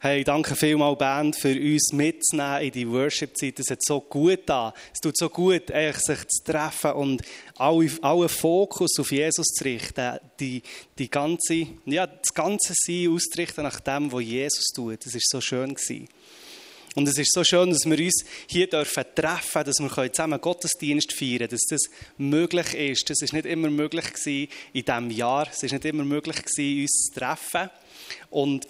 Hey, danke vielmals, Band, für uns mitzunehmen in die Worship-Zeit. Es hat so gut da. Es tut so gut, sich zu treffen und alle, allen Fokus auf Jesus zu richten. Die, die ganze, ja, das ganze Sein auszurichten nach dem, was Jesus tut. Das war so schön. Gewesen. Und es ist so schön, dass wir uns hier dürfen treffen dass wir zusammen Gottesdienst feiern können, dass das möglich ist. Das ist nicht immer möglich gewesen in diesem Jahr. Es ist nicht immer möglich gewesen, uns zu treffen. Und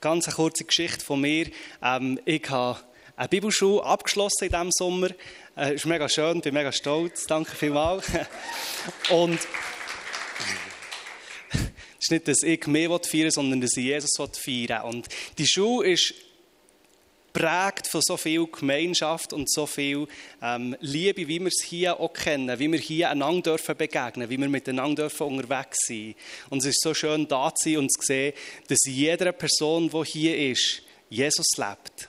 ganz eine kurze Geschichte von mir. Ähm, ich habe eine Bibelschule abgeschlossen in diesem Sommer. Äh, ist mega schön, bin mega stolz. Danke vielmals. Und es ist nicht, dass ich mehr feiern sondern dass ich Jesus feiern will. Und die Schule ist prägt von so viel Gemeinschaft und so viel ähm, Liebe, wie wir es hier auch kennen, wie wir hier einander dürfen begegnen, wie wir miteinander dürfen unterwegs sein. Und es ist so schön da zu sein und zu sehen, dass jede Person, die hier ist, Jesus lebt.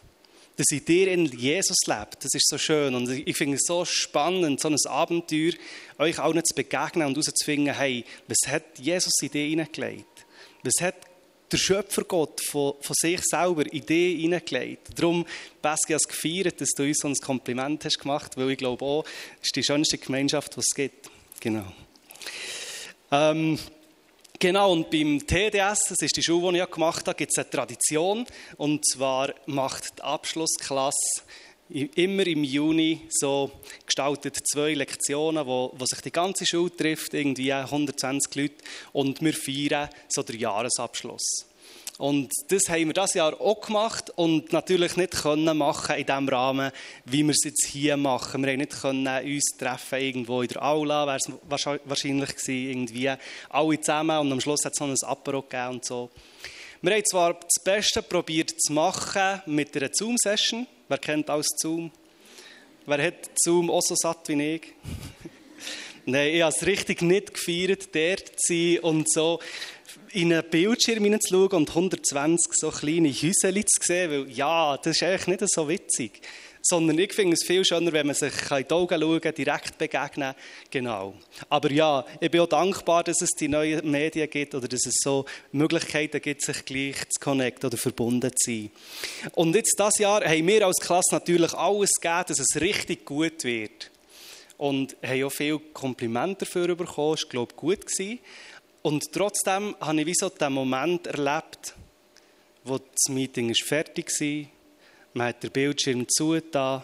Dass in dir in Jesus lebt. Das ist so schön. Und ich finde es so spannend, so ein Abenteuer, euch allen zu begegnen und herauszufinden, hey, was hat Jesus in dir hineingelegt? Was hat der Schöpfergott von, von sich selber in hineingelegt. Darum, Beski, hast gefeiert, dass du uns so ein Kompliment hast gemacht, weil ich glaube auch, es ist die schönste Gemeinschaft, die es gibt. Genau. Ähm, Genau, und beim TDS, das ist die Schule, die ich gemacht habe, gibt es eine Tradition. Und zwar macht die Abschlussklasse immer im Juni so gestaltet zwei Lektionen, wo, wo sich die ganze Schule trifft, irgendwie 120 Leute, und wir feiern so den Jahresabschluss. Und das haben wir das Jahr auch gemacht und natürlich nicht können machen in dem Rahmen, wie wir es jetzt hier machen. Wir haben nicht können uns treffen irgendwo in der Aula, wäre es wahrscheinlich gewesen, irgendwie alle zusammen und am Schluss hat es noch ein Apero gegeben und so. Wir haben zwar das Beste probiert zu machen mit einer Zoom-Session, Wer kennt alles Zoom? Wer hat Zoom auch so satt wie ich? Nein, ich habe es richtig nicht gefeiert, dort zu sein und so in einen Bildschirm hineinzuschauen und 120 so kleine Häuser zu sehen, weil ja, das ist eigentlich nicht so witzig. Sondern ich finde es viel schöner, wenn man sich in die Augen schauen direkt begegnen Genau. Aber ja, ich bin auch dankbar, dass es die neuen Medien gibt oder dass es so Möglichkeiten gibt, sich gleich zu connecten oder verbunden zu sein. Und jetzt dieses Jahr haben wir als Klasse natürlich alles gegeben, dass es richtig gut wird. Und haben auch viele Komplimente dafür bekommen. Das war, glaube ich, gut. Gewesen. Und trotzdem habe ich wie so den Moment erlebt, wo das Meeting fertig war man hat den Bildschirm zugetan.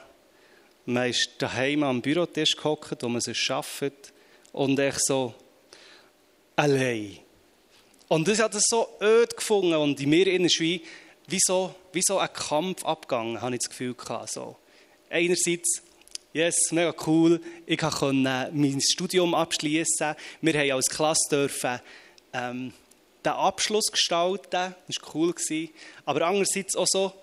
Man ist daheim am Bürotisch gehockt, wo man es arbeitet. Und ich so allein. Und das hat es so öd gefunden. Und in mir ist wie, wie, so, wie so ein Kampf abgegangen, habe ich das Gefühl gehabt. So. Einerseits, yes, mega cool, ich konnte mein Studium abschließen. Wir haben als Klasse dürfen, ähm, den Abschluss gestalten. Das war cool. Aber andererseits auch so,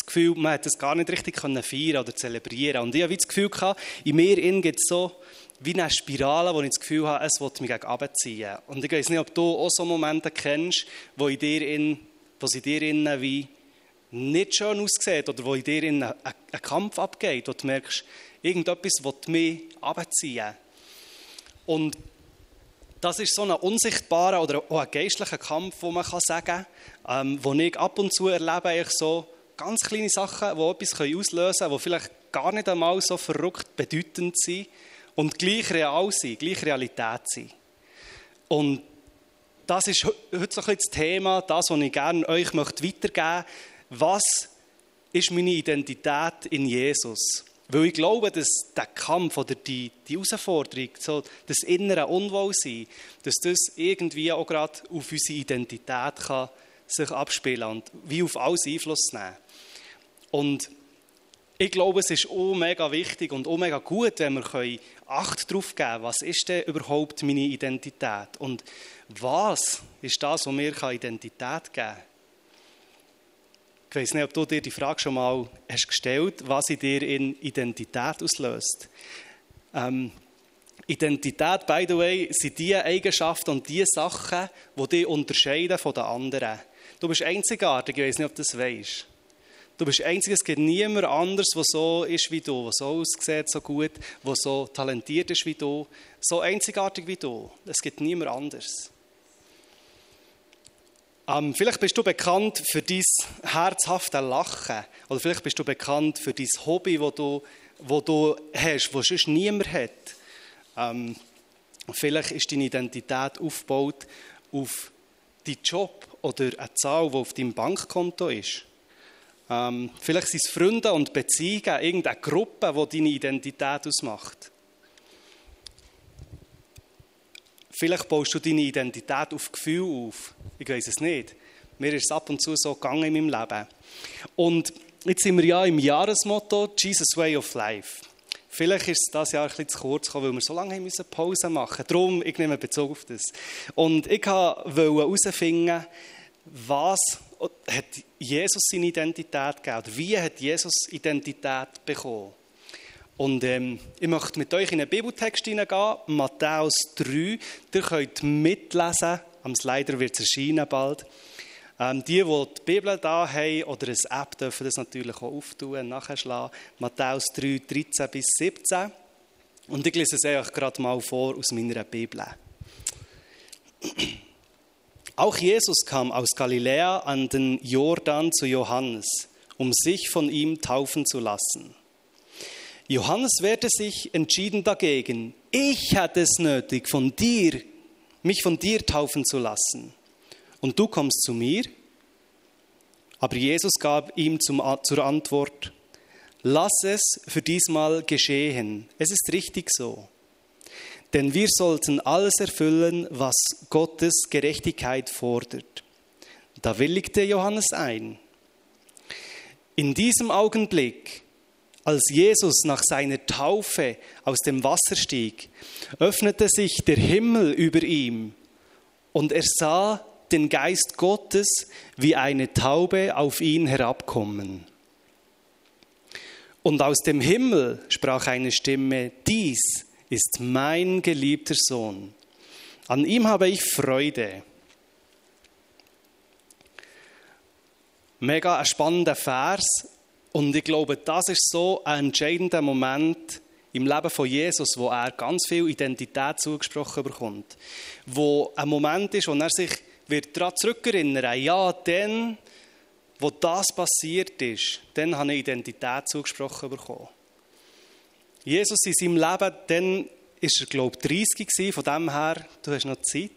das Gefühl, man hat das gar nicht richtig feiern oder zelebrieren Und ich habe das Gefühl, gehabt, in mir gibt es so wie eine Spirale, wo ich das Gefühl habe, es will mich gegen runterziehen. Und ich weiß nicht, ob du auch so Momente kennst, wo, in dir in, wo sie dir innen wie nicht schön aussieht oder wo in dir ein, ein Kampf abgeht, wo du merkst, irgendetwas will mich runterziehen. Und das ist so ein unsichtbarer oder auch ein geistlicher Kampf, wo man kann sagen kann, ähm, wo ich ab und zu erlebe, ich so, ganz kleine Sachen, die etwas auslösen können, die vielleicht gar nicht einmal so verrückt bedeutend sind und gleich real sind, gleich Realität sind. Und das ist heute so ein das Thema, das, was ich gerne euch weitergeben möchte. Was ist meine Identität in Jesus? Weil ich glaube, dass der Kampf oder die, die Herausforderung, so das innere Unwohlsein, dass das irgendwie auch gerade auf unsere Identität kann sich abspielen und wie auf alles Einfluss nehmen. Und ich glaube, es ist auch mega wichtig und auch mega gut, wenn wir Acht darauf geben können, was ist denn überhaupt meine Identität und was ist das, was mir Identität geben kann. Ich weiß nicht, ob du dir die Frage schon mal hast gestellt was in dir in Identität auslöst. Ähm, Identität, by the way, sind die Eigenschaften und die Sachen, die dich unterscheiden von den anderen. Du bist einzigartig, ich weiß nicht, ob du das weißt. Du bist einzig, es gibt niemand anders, der so ist wie du, der so aussieht, so gut, der so talentiert ist wie du, so einzigartig wie du. Es gibt niemand anders. Ähm, vielleicht bist du bekannt für dein herzhafte Lachen. Oder vielleicht bist du bekannt für dein Hobby, das du, wo du hast, das sonst niemand hat. Ähm, vielleicht ist deine Identität aufgebaut auf deinen Job oder eine Zahl, die auf deinem Bankkonto ist. Ähm, vielleicht sind es Freunde und Beziehungen, irgendeine Gruppe, die deine Identität ausmacht. Vielleicht baust du deine Identität auf Gefühl auf. Ich weiß es nicht. Mir ist es ab und zu so gegangen in meinem Leben. Und jetzt sind wir ja im Jahresmotto Jesus Way of Life. Vielleicht ist das Jahr bisschen zu kurz gekommen, weil wir so lange haben müssen Pause machen mussten. Darum, ich nehme Bezug auf das. Und ich wollte herausfinden, was hat Jesus seine Identität gegeben? Oder wie hat Jesus Identität bekommen? Und ähm, ich möchte mit euch in einen Bibeltext hineingehen, Matthäus 3. Ihr könnt mitlesen, am Slider wird es erscheinen bald. Ähm, die, die die Bibel da haben oder eine App, dürfen das natürlich auch auftun, und nachschlagen. Matthäus 3, 13 bis 17. Und ich lese es euch gerade mal vor aus meiner Bibel. Auch Jesus kam aus Galiläa an den Jordan zu Johannes, um sich von ihm taufen zu lassen. Johannes wehrte sich entschieden dagegen. Ich hatte es nötig, von dir, mich von dir taufen zu lassen. Und du kommst zu mir? Aber Jesus gab ihm zum, zur Antwort, lass es für diesmal geschehen. Es ist richtig so. Denn wir sollten alles erfüllen, was Gottes Gerechtigkeit fordert. Da willigte Johannes ein. In diesem Augenblick als Jesus nach seiner Taufe aus dem Wasser stieg, öffnete sich der Himmel über ihm und er sah den Geist Gottes wie eine Taube auf ihn herabkommen. Und aus dem Himmel sprach eine Stimme, dies ist mein geliebter Sohn. An ihm habe ich Freude. Mega ein spannender Vers, und ich glaube, das ist so ein entscheidender Moment im Leben von Jesus, wo er ganz viel Identität zugesprochen bekommt. Wo ein Moment ist, wo er sich wird daran zurückerinnern ja, dann, wo das passiert ist, dann habe ich Identität zugesprochen bekommen. Jesus in seinem Leben, dann war er, glaube ich, 30 gewesen, von dem her, du hast noch Zeit,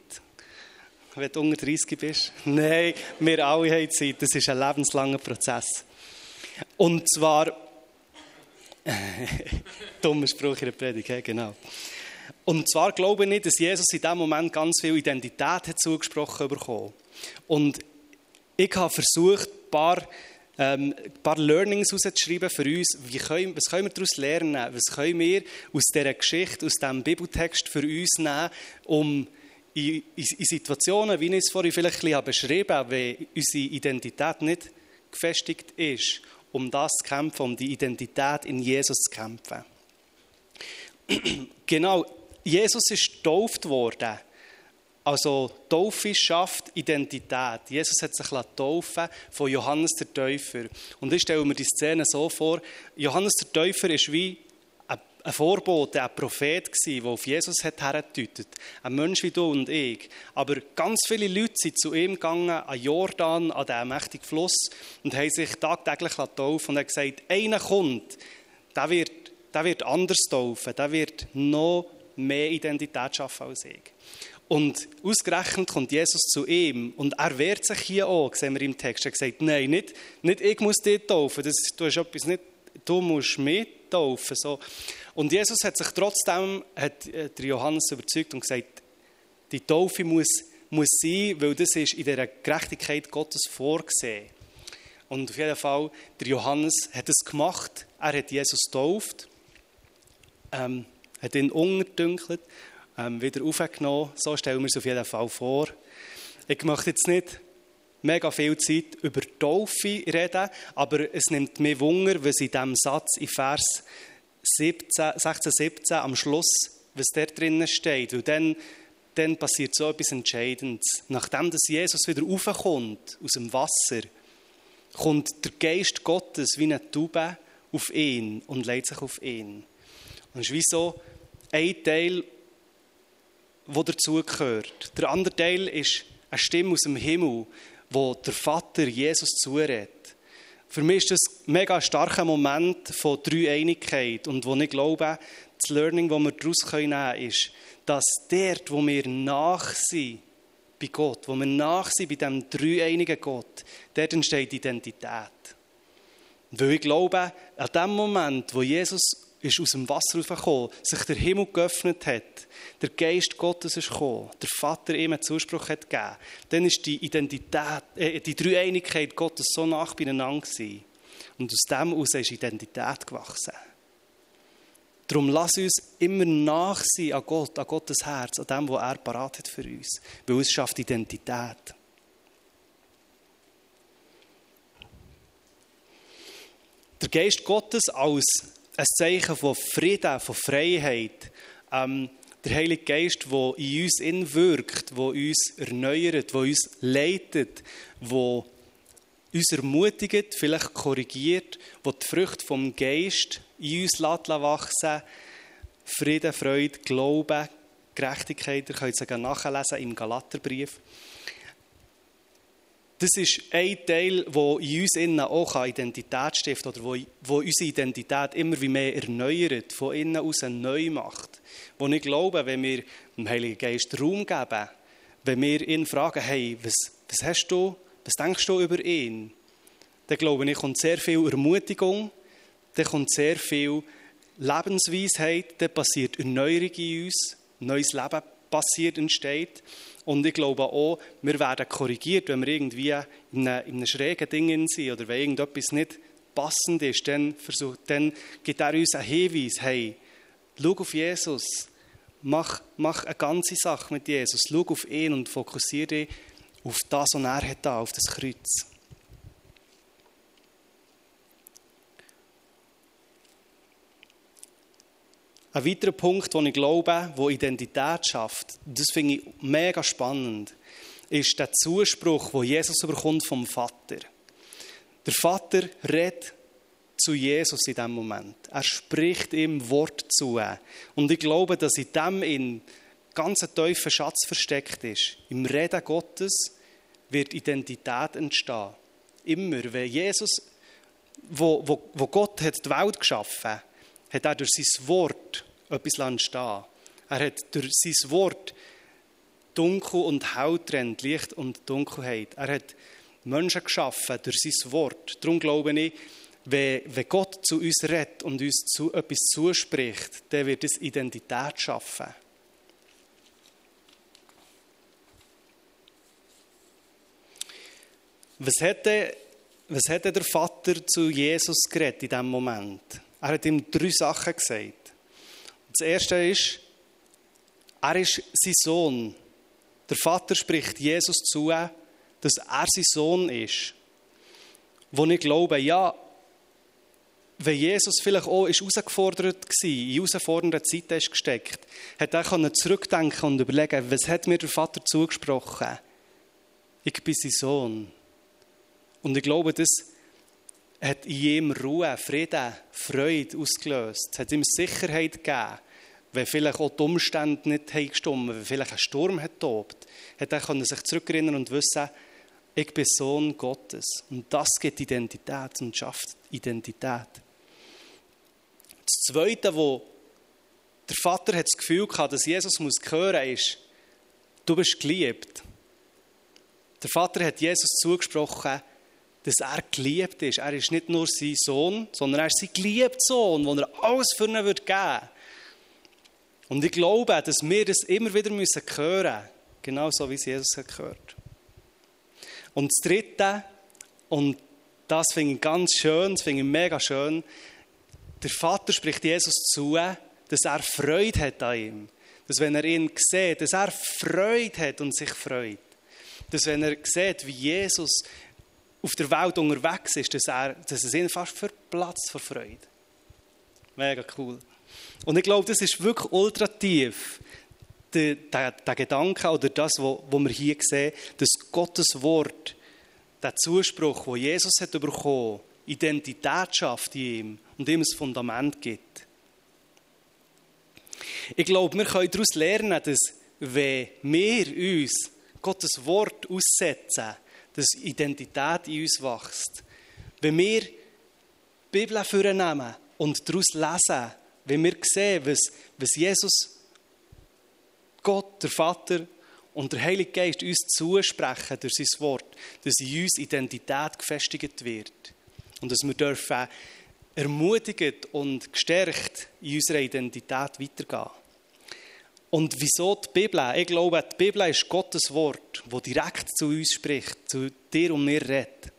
wenn du unter 30 bist. Nein, wir alle haben Zeit, das ist ein lebenslanger Prozess. Und zwar, dummer Spruch in der Predigt, genau. Und zwar glaube ich nicht, dass Jesus in diesem Moment ganz viel Identität hat zugesprochen bekommen. Und ich habe versucht, ein paar, ähm, ein paar Learnings herauszuschreiben für uns. Wie können, was können wir daraus lernen? Was können wir aus dieser Geschichte, aus diesem Bibeltext für uns nehmen, um in, in, in Situationen, wie ich es vorhin vielleicht ein beschrieben habe, wenn unsere Identität nicht gefestigt ist, um das zu kämpfen, um die Identität in Jesus zu kämpfen. genau, Jesus ist getauft worden. Also Taufe schafft Identität. Jesus hat sich taufen von Johannes der Täufer. Und ich stelle mir die Szene so vor, Johannes der Täufer ist wie ein Vorbote, ein Prophet der auf Jesus hat hergedeutet. Ein Mensch wie du und ich. Aber ganz viele Leute sind zu ihm gegangen, an Jordan, an den mächtigen Fluss, und haben sich tagtäglich taufen und haben gesagt, einer kommt, der wird, der wird anders taufen, der wird noch mehr Identität schaffen als ich. Und ausgerechnet kommt Jesus zu ihm und er wehrt sich hier auch, sehen wir im Text. Er sagt, nein, nicht, nicht ich muss dich taufen, das, du, hast etwas nicht, du musst mich taufen. So. Und Jesus hat sich trotzdem, hat der Johannes überzeugt und gesagt, die Taufe muss, muss sein, weil das ist in der Gerechtigkeit Gottes vorgesehen. Und auf jeden Fall, der Johannes hat es gemacht. Er hat Jesus getauft, ähm, hat ihn unterdünkelt, ähm, wieder aufgenommen. So stellen wir es auf jeden Fall vor. Ich möchte jetzt nicht mega viel Zeit über Taufe reden, aber es nimmt mir Wunder, was in diesem Satz in Vers 17, 16, 17 am Schluss, was da drinnen steht. Weil dann, dann passiert so etwas Entscheidendes. Nachdem dass Jesus wieder raufkommt aus dem Wasser, kommt der Geist Gottes wie eine Taube auf ihn und legt sich auf ihn. Und es ist wie so ein Teil, der dazugehört. Der andere Teil ist eine Stimme aus dem Himmel, wo der Vater Jesus zuredet. Für mich ist das ein mega starker Moment von Dreieinigkeit und wo ich glaube, das Learning, das wir daraus nehmen können, ist, dass dort, wo wir nach sind bei Gott, wo wir nach sind bei diesem dreieinigen Gott, dort entsteht Identität. Weil ich glaube, an dem Moment, wo Jesus ist aus dem Wasser rausgekommen, sich der Himmel geöffnet hat, der Geist Gottes ist gekommen, der Vater ihm einen Zuspruch hat gegeben, dann ist die Identität, äh, die Dreieinigkeit Gottes so nach beieinander gewesen. Und aus dem heraus ist Identität gewachsen. Darum lass uns immer nachsehen an Gott, an Gottes Herz, an dem, was er parat hat für uns. Weil es schafft Identität. Der Geist Gottes als ein Zeichen von Frieden, von Freiheit. Ähm, der Heilige Geist, der in uns in wirkt, der uns erneuert, der uns leitet, der uns ermutigt, vielleicht korrigiert, der die Früchte vom Geist in uns wachsen Frieden, Freude, Glauben, Gerechtigkeit. Ihr könnt es nachlesen im Galaterbrief. Das ist ein Teil, der in uns innen auch Identität stiftet oder wo, wo unsere Identität immer wie mehr erneuert, von innen aus neu macht. Wo ich glaube, wenn wir dem Heiligen Geist Raum geben, wenn wir ihn fragen, hey, was, was hast du, was denkst du über ihn? Dann glaube ich, kommt sehr viel Ermutigung, dann kommt sehr viel Lebensweisheit, dann passiert Erneuerung in uns, neues Leben passiert, entsteht. Und ich glaube auch, wir werden korrigiert, wenn wir irgendwie in einem, in einem schrägen Ding sind oder wenn irgendetwas nicht passend ist, dann, versucht, dann gibt er uns einen Hinweis, hey, schau auf Jesus, mach, mach eine ganze Sache mit Jesus, schau auf ihn und fokussiere dich auf das, was er hat, auf das Kreuz. Ein weiterer Punkt, den ich glaube, wo Identität schafft, das finde ich mega spannend, ist der Zuspruch, wo Jesus bekommt vom Vater. Der Vater redet zu Jesus in diesem Moment. Er spricht ihm Wort zu. Und ich glaube, dass in dem in ganz ein tiefer Schatz versteckt ist. Im Reden Gottes wird Identität entstehen. Immer, wenn Jesus, wo, wo, wo Gott hat die Welt geschaffen hat, hat er durch sein Wort etwas entstehen Er hat durch sein Wort Dunkel und Hell trennt, Licht und Dunkelheit. Er hat Menschen geschaffen durch sein Wort. Darum glaube ich, wenn, Gott zu uns redet und uns zu, etwas zuspricht, dann wird es Identität schaffen. Was hätte, was hätte der Vater zu Jesus geredet in diesem Moment? Er hat ihm drei Sachen gesagt. Das erste ist, er ist sein Sohn. Der Vater spricht Jesus zu, dass er sein Sohn ist. Wo ich glaube, ja, wenn Jesus vielleicht auch ist herausgefordert war, in herausfordernden Zeiten ist gesteckt, hat er zurückdenken und überlegen, was hat mir der Vater zugesprochen? Ich bin sein Sohn. Und ich glaube, das hat in ihm Ruhe, Frieden, Freude ausgelöst. Es hat ihm Sicherheit gegeben. Wenn vielleicht auch die Umstände nicht gestimmt wenn vielleicht ein Sturm hat tobt, hat er sich zurückerinnern und wissen, ich bin Sohn Gottes. Und das gibt Identität und schafft Identität. Das Zweite, wo der Vater hat das Gefühl hatte, dass Jesus muss hören, ist, du bist geliebt. Der Vater hat Jesus zugesprochen, dass er geliebt ist. Er ist nicht nur sein Sohn, sondern er ist sein geliebter Sohn, den er alles für ihn geben würde. Und ich glaube, dass wir das immer wieder hören müssen, genauso wie es Jesus hat gehört. Und das Dritte, und das finde ich ganz schön, das finde ich mega schön, der Vater spricht Jesus zu, dass er Freude hat an ihm. Dass wenn er ihn sieht, dass er Freude hat und sich freut. Dass wenn er sieht, wie Jesus auf der Welt unterwegs ist, dass, er, dass es ihn fast verplatzt vor Freude. Mega cool. Und ich glaube, das ist wirklich ultra tief, der, der, der Gedanke oder das, was wir hier sehen, dass Gottes Wort, der Zuspruch, wo Jesus hat bekommen, Identität schafft in ihm und ihm ein Fundament gibt. Ich glaube, wir können daraus lernen, dass wenn wir uns Gottes Wort aussetzen, dass Identität in uns wächst. Wenn wir die Bibel vornehmen und daraus lesen, wenn wir sehen, was, was Jesus, Gott, der Vater und der Heilige Geist uns zusprechen durch sein Wort, dass in uns Identität gefestigt wird und dass wir dürfen ermutigt und gestärkt in unserer Identität weitergehen. Und wieso die Bibel? Ich glaube, die Bibel ist Gottes Wort, das direkt zu uns spricht, zu dir und mir redet.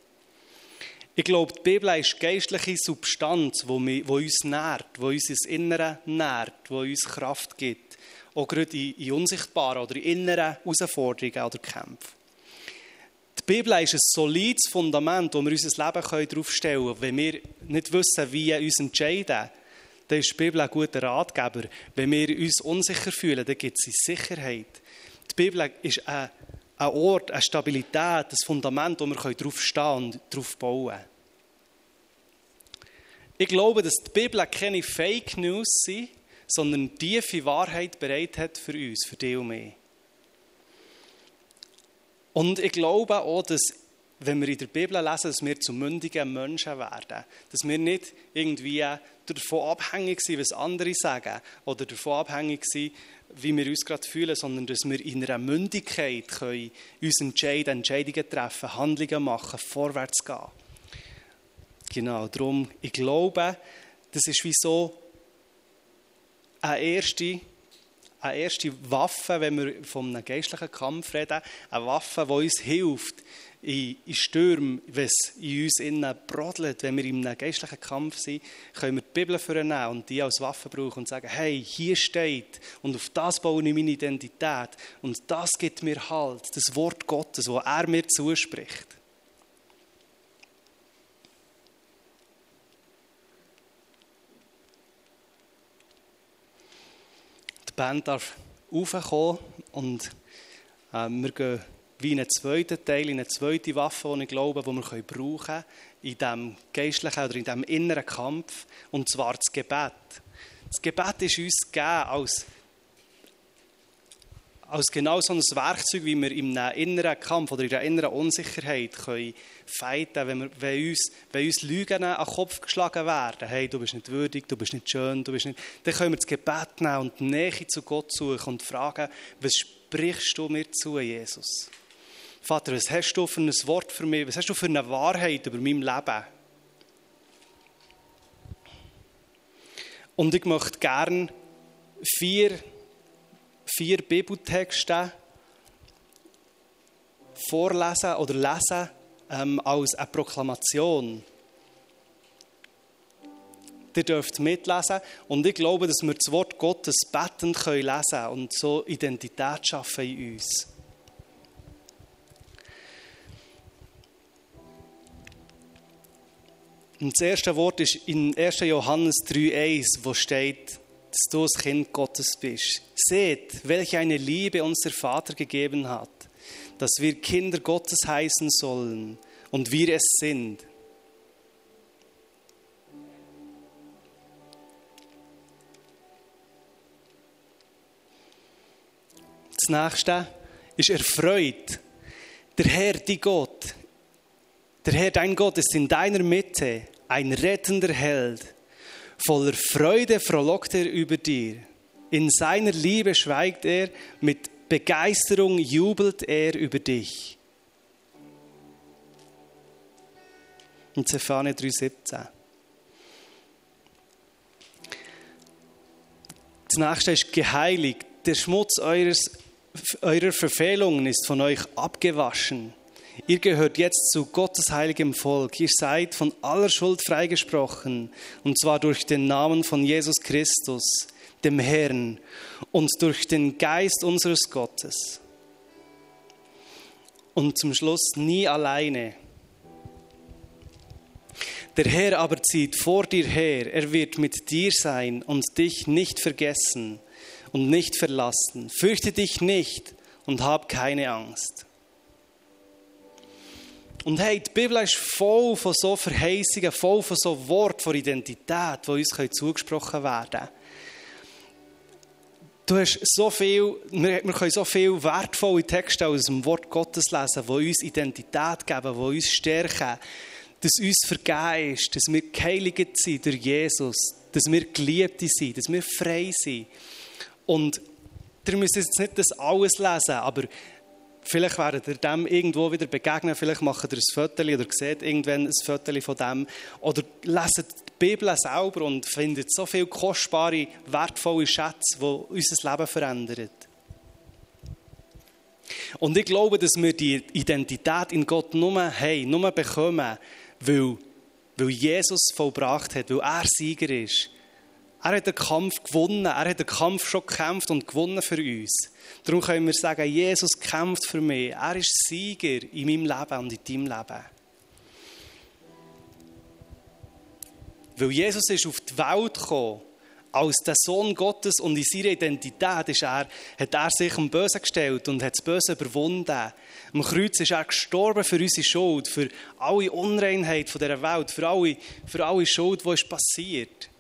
Ich glaube, die Bibel ist geistliche Substanz, die uns nährt, die uns ins Innere nährt, die uns Kraft gibt. Auch gerade in unsichtbaren oder in inneren Herausforderungen oder Kämpfen. Die Bibel ist ein solides Fundament, wo wir unser Leben daraufstellen können. Wenn wir nicht wissen, wie wir uns entscheiden, dann ist die Bibel ein guter Ratgeber. Wenn wir uns unsicher fühlen, dann gibt es Sicherheit. Die Bibel ist ein, Ort, eine Stabilität, ein Fundament, wo wir darauf stehen und darauf bauen können. Ich glaube, dass die Bibel keine Fake News sind, sondern tiefe Wahrheit bereit hat für uns, für dich und mich. Und ich glaube auch, dass wenn wir in der Bibel lesen, dass wir zu mündigen Menschen werden. Dass wir nicht irgendwie davon abhängig sind, was andere sagen, oder davon abhängig sind, wie wir uns gerade fühlen, sondern dass wir in einer Mündigkeit können uns entscheiden, Entscheidungen treffen, Handlungen machen, vorwärts gehen. Genau, darum, ich glaube, das ist wie so eine erste eine erste Waffe, wenn wir von einem geistlichen Kampf reden, eine Waffe, die uns hilft in, in Stürmen, wenn es in uns innen brodelt, wenn wir in einem geistlichen Kampf sind, können wir die Bibel vornehmen und die als Waffe brauchen und sagen, hey, hier steht und auf das baue ich meine Identität und das gibt mir Halt, das Wort Gottes, wo er mir zuspricht. Die Band darf raufkommen und äh, wir gehen wie in einen zweiten Teil, in eine zweite Waffe, die ich glaube, die wir brauchen können in diesem geistlichen oder in diesem inneren Kampf, und zwar das Gebet. Das Gebet ist uns gegeben als als genau so ein Werkzeug, wie wir in einem inneren Kampf oder in einer inneren Unsicherheit können fighten, wenn, wir, wenn, uns, wenn uns Lügen an den Kopf geschlagen werden, hey, du bist nicht würdig, du bist nicht schön, du bist nicht, dann können wir das Gebet nehmen und die Nähe zu Gott suchen und fragen, was sprichst du mir zu, Jesus? Vater, was hast du für ein Wort für mich, was hast du für eine Wahrheit über mein Leben? Und ich möchte gerne vier vier Bibeltexte vorlesen oder lesen ähm, als eine Proklamation. Ihr dürft mitlesen und ich glaube, dass wir das Wort Gottes bettend können lesen und so Identität schaffen in uns. Und das erste Wort ist in 1. Johannes 3,1, wo steht, dass du das Kind Gottes bist. Seht, welche eine Liebe uns der Vater gegeben hat, dass wir Kinder Gottes heißen sollen und wir es sind. Das nächste ist erfreut. Der Herr, die Gott, der Herr, dein Gott, ist in deiner Mitte ein rettender Held Voller Freude frohlockt er über dir. In seiner Liebe schweigt er, mit Begeisterung jubelt er über dich. In Zephania 3,17. Das nächste ist geheiligt. Der Schmutz eures, eurer Verfehlungen ist von euch abgewaschen. Ihr gehört jetzt zu Gottes heiligem Volk. Ihr seid von aller Schuld freigesprochen, und zwar durch den Namen von Jesus Christus, dem Herrn, und durch den Geist unseres Gottes. Und zum Schluss nie alleine. Der Herr aber zieht vor dir her, er wird mit dir sein und dich nicht vergessen und nicht verlassen. Fürchte dich nicht und hab keine Angst. Und hey, die Bibel ist voll von so Verheißungen, voll von so Worten von Identität, die uns zugesprochen werden können. Du hast so viel, wir, können so viel wertvolle Texte aus dem Wort Gottes lesen, die uns Identität geben, die uns stärken, dass uns vergeben ist, dass wir geheiligt sind durch Jesus, dass wir geliebt sind, dass wir frei sind. Und ihr müsst jetzt nicht das alles lesen, aber vielleicht werdet ihr dem irgendwo wieder begegnen, vielleicht macht ihr ein Foto oder seht irgendwann ein Foto von dem oder leset die Bibel selber und findet so viele kostbare, wertvolle Schätze, die unser Leben verändern. Und ich glaube, dass wir die Identität in Gott nur haben, nur bekommen, weil, weil Jesus vollbracht hat, weil er Sieger ist. Er hat den Kampf gewonnen, er hat den Kampf schon gekämpft und gewonnen für uns. Darum können wir sagen, Jesus kämpft für mich. Er ist Sieger in meinem Leben und in deinem Leben. Weil Jesus ist auf die Welt gekommen, als der Sohn Gottes und in seiner Identität ist er, hat er sich am Bösen gestellt und hat das Böse überwunden. Am Kreuz ist er gestorben für unsere Schuld, für alle Unreinheit dieser Welt, für alle, für alle Schuld, die ist passiert.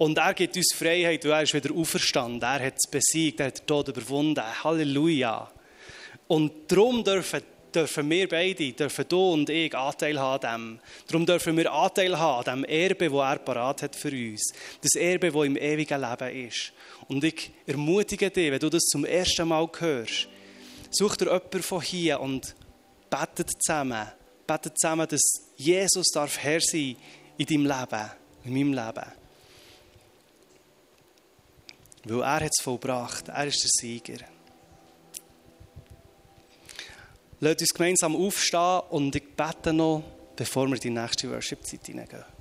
Und er gibt uns Freiheit, weil er ist wieder auferstanden. Er hat es besiegt, er hat den Tod überwunden. Halleluja. Und darum dürfen dürfen wir beide, dürfen du und ich Anteil haben dem. Darum dürfen wir Anteil haben dem Erbe, das er parat hat für uns. Das Erbe, das im ewigen Leben ist. Und ich ermutige dich, wenn du das zum ersten Mal hörst, such dir jemanden von hier und betet zusammen. Betet zusammen, dass Jesus darf Herr sein in deinem Leben, in meinem Leben. Weil er hat es vollbracht. Er ist der Sieger. Lasst uns gemeinsam aufstehen und ich bete noch, bevor wir in die nächste Worship-Zeit hineingehen.